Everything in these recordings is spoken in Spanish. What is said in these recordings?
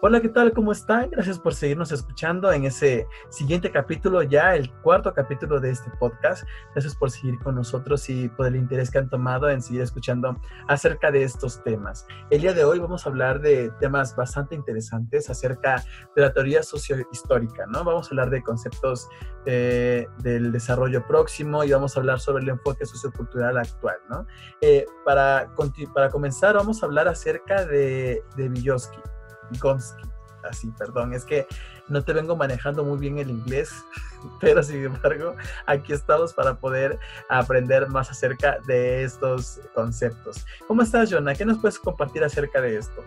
Hola, ¿qué tal? ¿Cómo están? Gracias por seguirnos escuchando en ese siguiente capítulo, ya el cuarto capítulo de este podcast. Gracias por seguir con nosotros y por el interés que han tomado en seguir escuchando acerca de estos temas. El día de hoy vamos a hablar de temas bastante interesantes acerca de la teoría sociohistórica, ¿no? Vamos a hablar de conceptos eh, del desarrollo próximo y vamos a hablar sobre el enfoque sociocultural actual, ¿no? Eh, para, para comenzar, vamos a hablar acerca de, de Vygotsky. Gonsky. Así, perdón, es que no te vengo manejando muy bien el inglés, pero sin embargo, aquí estamos para poder aprender más acerca de estos conceptos. ¿Cómo estás, Jonah? ¿Qué nos puedes compartir acerca de esto?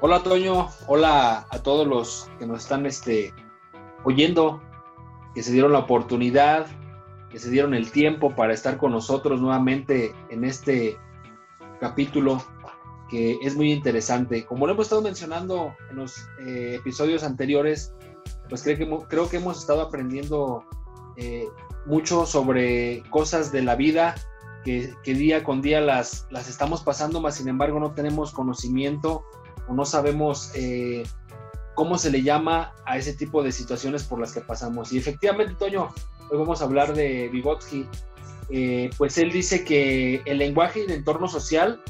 Hola, Toño. Hola a todos los que nos están este, oyendo, que se dieron la oportunidad, que se dieron el tiempo para estar con nosotros nuevamente en este capítulo es muy interesante. Como lo hemos estado mencionando en los eh, episodios anteriores, pues creo que, creo que hemos estado aprendiendo eh, mucho sobre cosas de la vida que, día con día las, las estamos pasando, más sin embargo no tenemos conocimiento o no sabemos eh, cómo se le llama a ese tipo de situaciones por las que pasamos. Y efectivamente, Toño, hoy vamos a hablar de Vygotsky. pues él dice que el lenguaje y el entorno social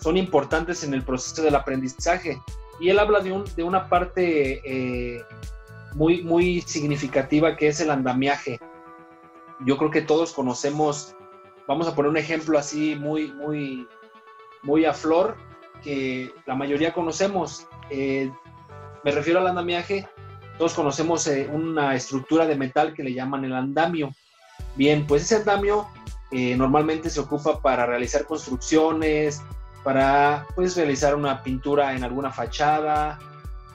son importantes en el proceso del aprendizaje. Y él habla de, un, de una parte eh, muy, muy significativa que es el andamiaje. Yo creo que todos conocemos, vamos a poner un ejemplo así muy, muy, muy a flor, que la mayoría conocemos. Eh, me refiero al andamiaje, todos conocemos eh, una estructura de metal que le llaman el andamio. Bien, pues ese andamio normalmente se ocupa para realizar construcciones, para pues, realizar una pintura en alguna fachada.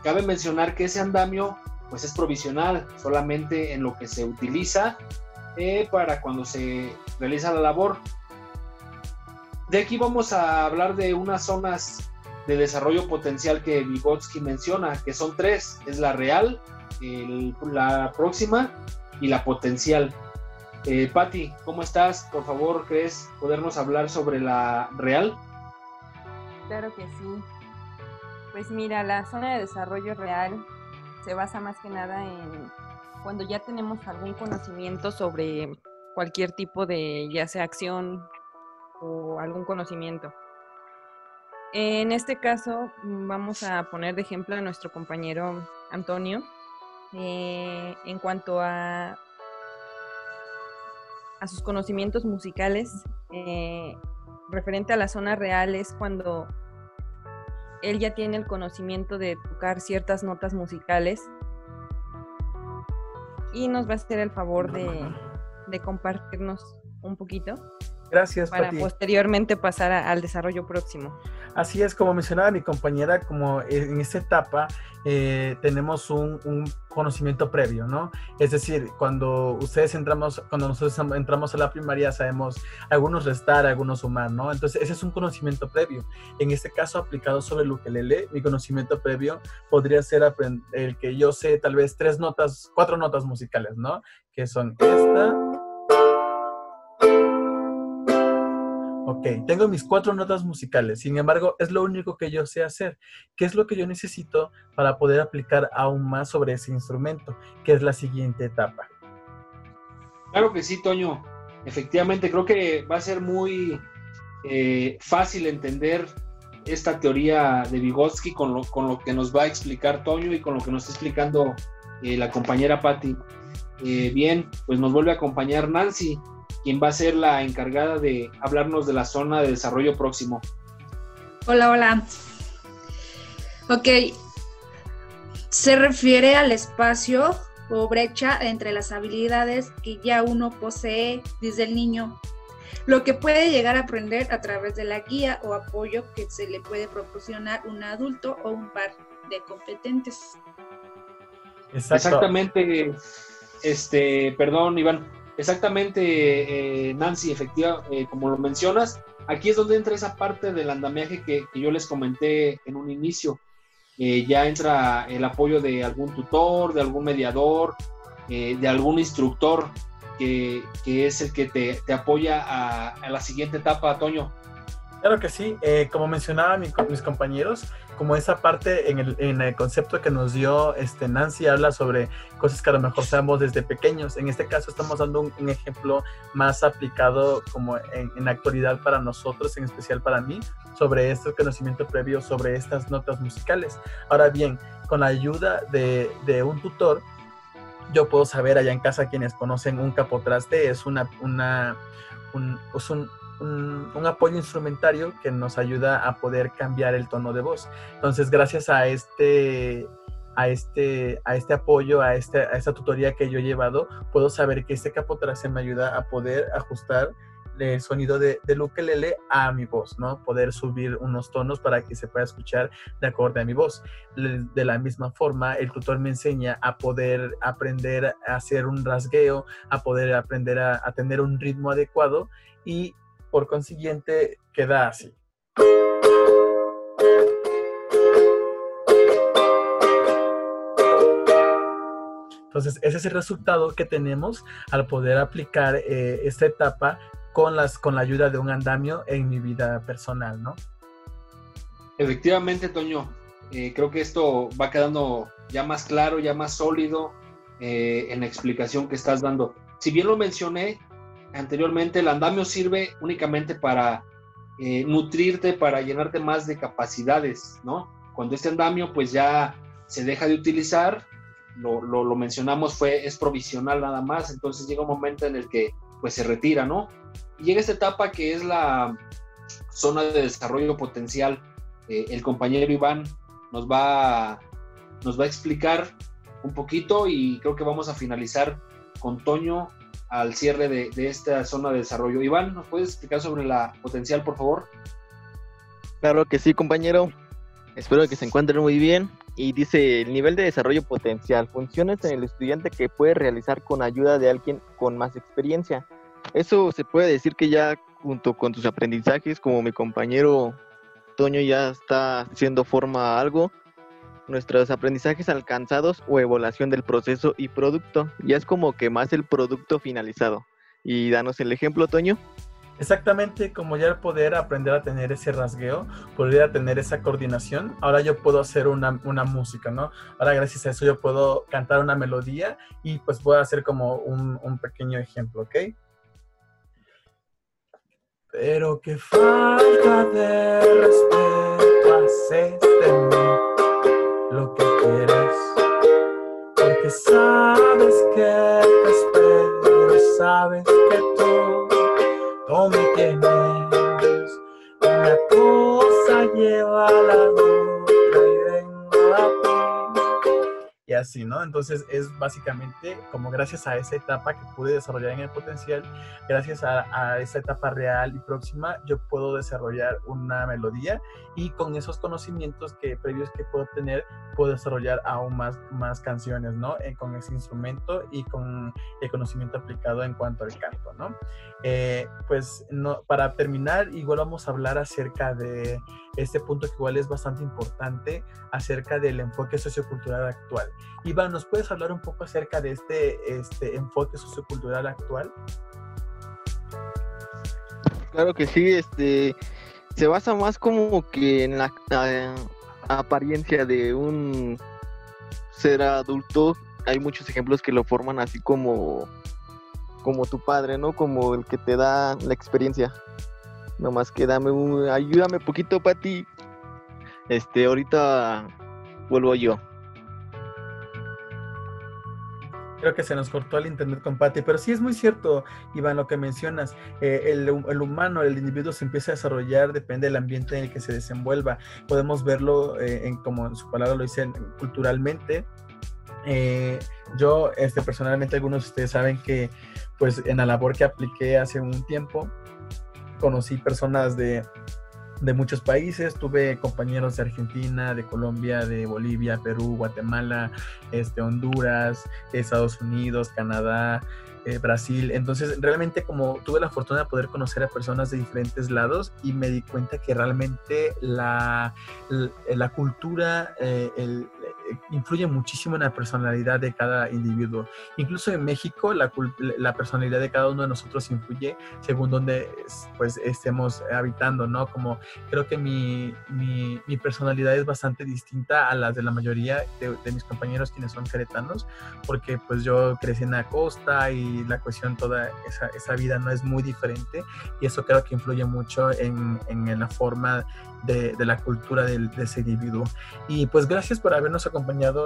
Cabe mencionar que ese andamio pues es provisional, solamente en lo que se utiliza eh, para cuando se realiza la labor. De aquí vamos a hablar de unas zonas de desarrollo potencial que Vygotsky menciona, que son tres, es la real, la próxima y la potencial. Eh, ¿cómo estás? Por favor, ¿crees podernos hablar sobre la real? Claro que sí. Pues mira, la zona de desarrollo real se basa más que nada en cuando ya tenemos algún conocimiento sobre cualquier tipo de, ya sea acción o algún conocimiento. En este caso, vamos a poner de ejemplo a nuestro compañero Antonio eh, en cuanto a, a sus conocimientos musicales. Eh, referente a la zona real es cuando él ya tiene el conocimiento de tocar ciertas notas musicales y nos va a hacer el favor de, compartirnos un poquito. Gracias. Para posteriormente pasar al desarrollo próximo. Así es, como mencionaba mi compañera, como en esta etapa eh, tenemos un, conocimiento previo, ¿no? Es decir, cuando ustedes entramos, cuando nosotros entramos a la primaria sabemos algunos restar, algunos sumar, ¿no? Entonces ese es un conocimiento previo. En este caso aplicado sobre lo que le lee, mi conocimiento previo podría ser el que yo sé tal vez tres notas, cuatro notas musicales, ¿no? Que son esta, Ok, tengo mis cuatro notas musicales, sin embargo, es lo único que yo sé hacer. ¿Qué es lo que yo necesito para poder aplicar aún más sobre ese instrumento? Que es la siguiente etapa. Claro que sí, Toño. Efectivamente, creo que va a ser muy eh, fácil entender esta teoría de Vygotsky con lo, con lo, que nos va a explicar Toño y con lo que nos está explicando eh, la compañera Patti. Eh, bien, pues nos vuelve a acompañar Nancy quien va a ser la encargada de hablarnos de la zona de desarrollo próximo. Hola, hola. Ok, se refiere al espacio o brecha entre las habilidades que ya uno posee desde el niño, lo que puede llegar a aprender a través de la guía o apoyo que se le puede proporcionar un adulto o un par de competentes. Exactamente, este, perdón, Iván, Exactamente, eh, Nancy, efectiva, eh, como lo mencionas, aquí es donde entra esa parte del andamiaje que, yo les comenté en un inicio. Eh, ya entra el apoyo de algún tutor, de algún mediador, de algún instructor que, es el que te, apoya a, la siguiente etapa, Toño. Claro que sí, eh, como mencionaba mis compañeros, como esa parte en el, en el, concepto que nos dio este Nancy habla sobre cosas que a lo mejor sabemos desde pequeños. En este caso estamos dando un, ejemplo más aplicado como en, en, actualidad para nosotros, en especial para mí, sobre este conocimiento previo sobre estas notas musicales. Ahora bien, con la ayuda de, de un tutor, yo puedo saber allá en casa quienes conocen un capotraste, es una, una un, es un un, apoyo instrumentario que nos ayuda a poder cambiar el tono de voz. Entonces, gracias a este, a este, a este apoyo, a, este, a esta tutoría que yo he llevado, puedo saber que este capotraste me ayuda a poder ajustar el sonido de, del ukelele a mi voz, ¿no? Poder subir unos tonos para que se pueda escuchar de acorde a mi voz. De la misma forma, el tutor me enseña a poder aprender a hacer un rasgueo, a poder aprender a, a tener un ritmo adecuado y por consiguiente queda así. Entonces, ese es el resultado que tenemos al poder aplicar eh, esta etapa con, las, con la ayuda de un andamio en mi vida personal, ¿no? Efectivamente, Toño. Eh, creo que esto va quedando ya más claro, ya más sólido eh, en la explicación que estás dando. Si bien lo mencioné, anteriormente, el andamio sirve únicamente para eh, nutrirte, para llenarte más de capacidades, ¿no? Cuando este andamio pues ya se deja de utilizar, lo, lo, mencionamos, fue, es provisional nada más, entonces llega un momento en el que pues se retira, ¿no? Y llega esta etapa que es la zona de desarrollo potencial. Eh, el compañero Iván nos va, nos va a explicar un poquito y creo que vamos a finalizar con Toño al cierre de, esta zona de desarrollo. Iván, ¿nos puedes explicar sobre la potencial, por favor? Claro que sí, compañero. Espero que se encuentren muy bien. Y dice, el nivel de desarrollo potencial, funciones en el estudiante que puede realizar con ayuda de alguien con más experiencia. Eso se puede decir que ya junto con tus aprendizajes, como mi compañero Toño ya está haciendo forma a algo, nuestros aprendizajes alcanzados o evaluación del proceso y producto. Ya es como que más el producto finalizado. Y danos el ejemplo, Toño. Exactamente, como ya el poder aprender a tener ese rasgueo, poder tener esa coordinación, ahora yo puedo hacer una, una, música, ¿no? Ahora gracias a eso yo puedo cantar una melodía y pues puedo hacer como un, un pequeño ejemplo, ¿ok? Pero qué falta de respeto haces de lo que quieres, porque sabes que así, ¿no? Entonces es básicamente como gracias a esa etapa que pude desarrollar en el potencial, gracias a, esa etapa real y próxima, yo puedo desarrollar una melodía y con esos conocimientos que previos que puedo tener, puedo desarrollar aún más, más canciones, ¿no? Eh, con ese instrumento y con el conocimiento aplicado en cuanto al canto, ¿no? Eh, pues no, para terminar, igual vamos a hablar acerca de este punto que igual es bastante importante, acerca del enfoque sociocultural actual. Iván, ¿nos puedes hablar un poco acerca de este, este enfoque sociocultural actual? Claro que sí, este se basa más como que en la apariencia de un ser adulto. Hay muchos ejemplos que lo forman así como como tu padre, ¿no? Como el que te da la experiencia. Nomás que dame un, ayúdame poquito, Pati. Este, ahorita vuelvo yo. Creo que se nos cortó el internet con Pati, pero sí es muy cierto, Iván, lo que mencionas. Eh, el, humano, el individuo se empieza a desarrollar, depende del ambiente en el que se desenvuelva. Podemos verlo, eh, en, como su palabra lo dice, culturalmente. Eh, yo, este, personalmente, algunos de ustedes saben que, pues, en la labor que apliqué hace un tiempo, conocí personas de, muchos países, tuve compañeros de Argentina, de Colombia, de Bolivia, Perú, Guatemala, este, Honduras, Estados Unidos, Canadá, eh, Brasil. Entonces, realmente como tuve la fortuna de poder conocer a personas de diferentes lados y me di cuenta que realmente la, la, cultura, eh, influye muchísimo en la personalidad de cada individuo. Incluso en México la, la personalidad de cada uno de nosotros influye según donde pues estemos habitando, ¿no? Como creo que mi, mi, mi personalidad es bastante distinta a las de la mayoría de, de, mis compañeros quienes son queretanos, porque pues yo crecí en la costa y la cuestión, toda esa, esa vida no es muy diferente y eso creo que influye mucho en, en la forma de, de la cultura de ese individuo. Y pues gracias por habernos acompañado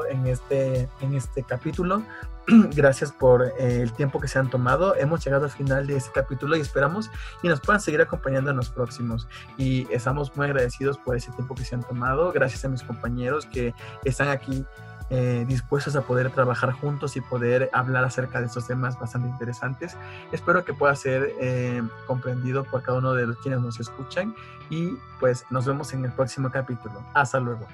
en este, en este capítulo. gracias por eh, el tiempo que se han tomado. Hemos llegado al final de este capítulo y esperamos y nos puedan seguir acompañando en los próximos. Y estamos muy agradecidos por ese tiempo que se han tomado. Gracias a mis compañeros que están aquí eh, dispuestos a poder trabajar juntos y poder hablar acerca de estos temas bastante interesantes. Espero que pueda ser eh, comprendido por cada uno de los quienes nos escuchan y pues nos vemos en el próximo capítulo. Hasta luego.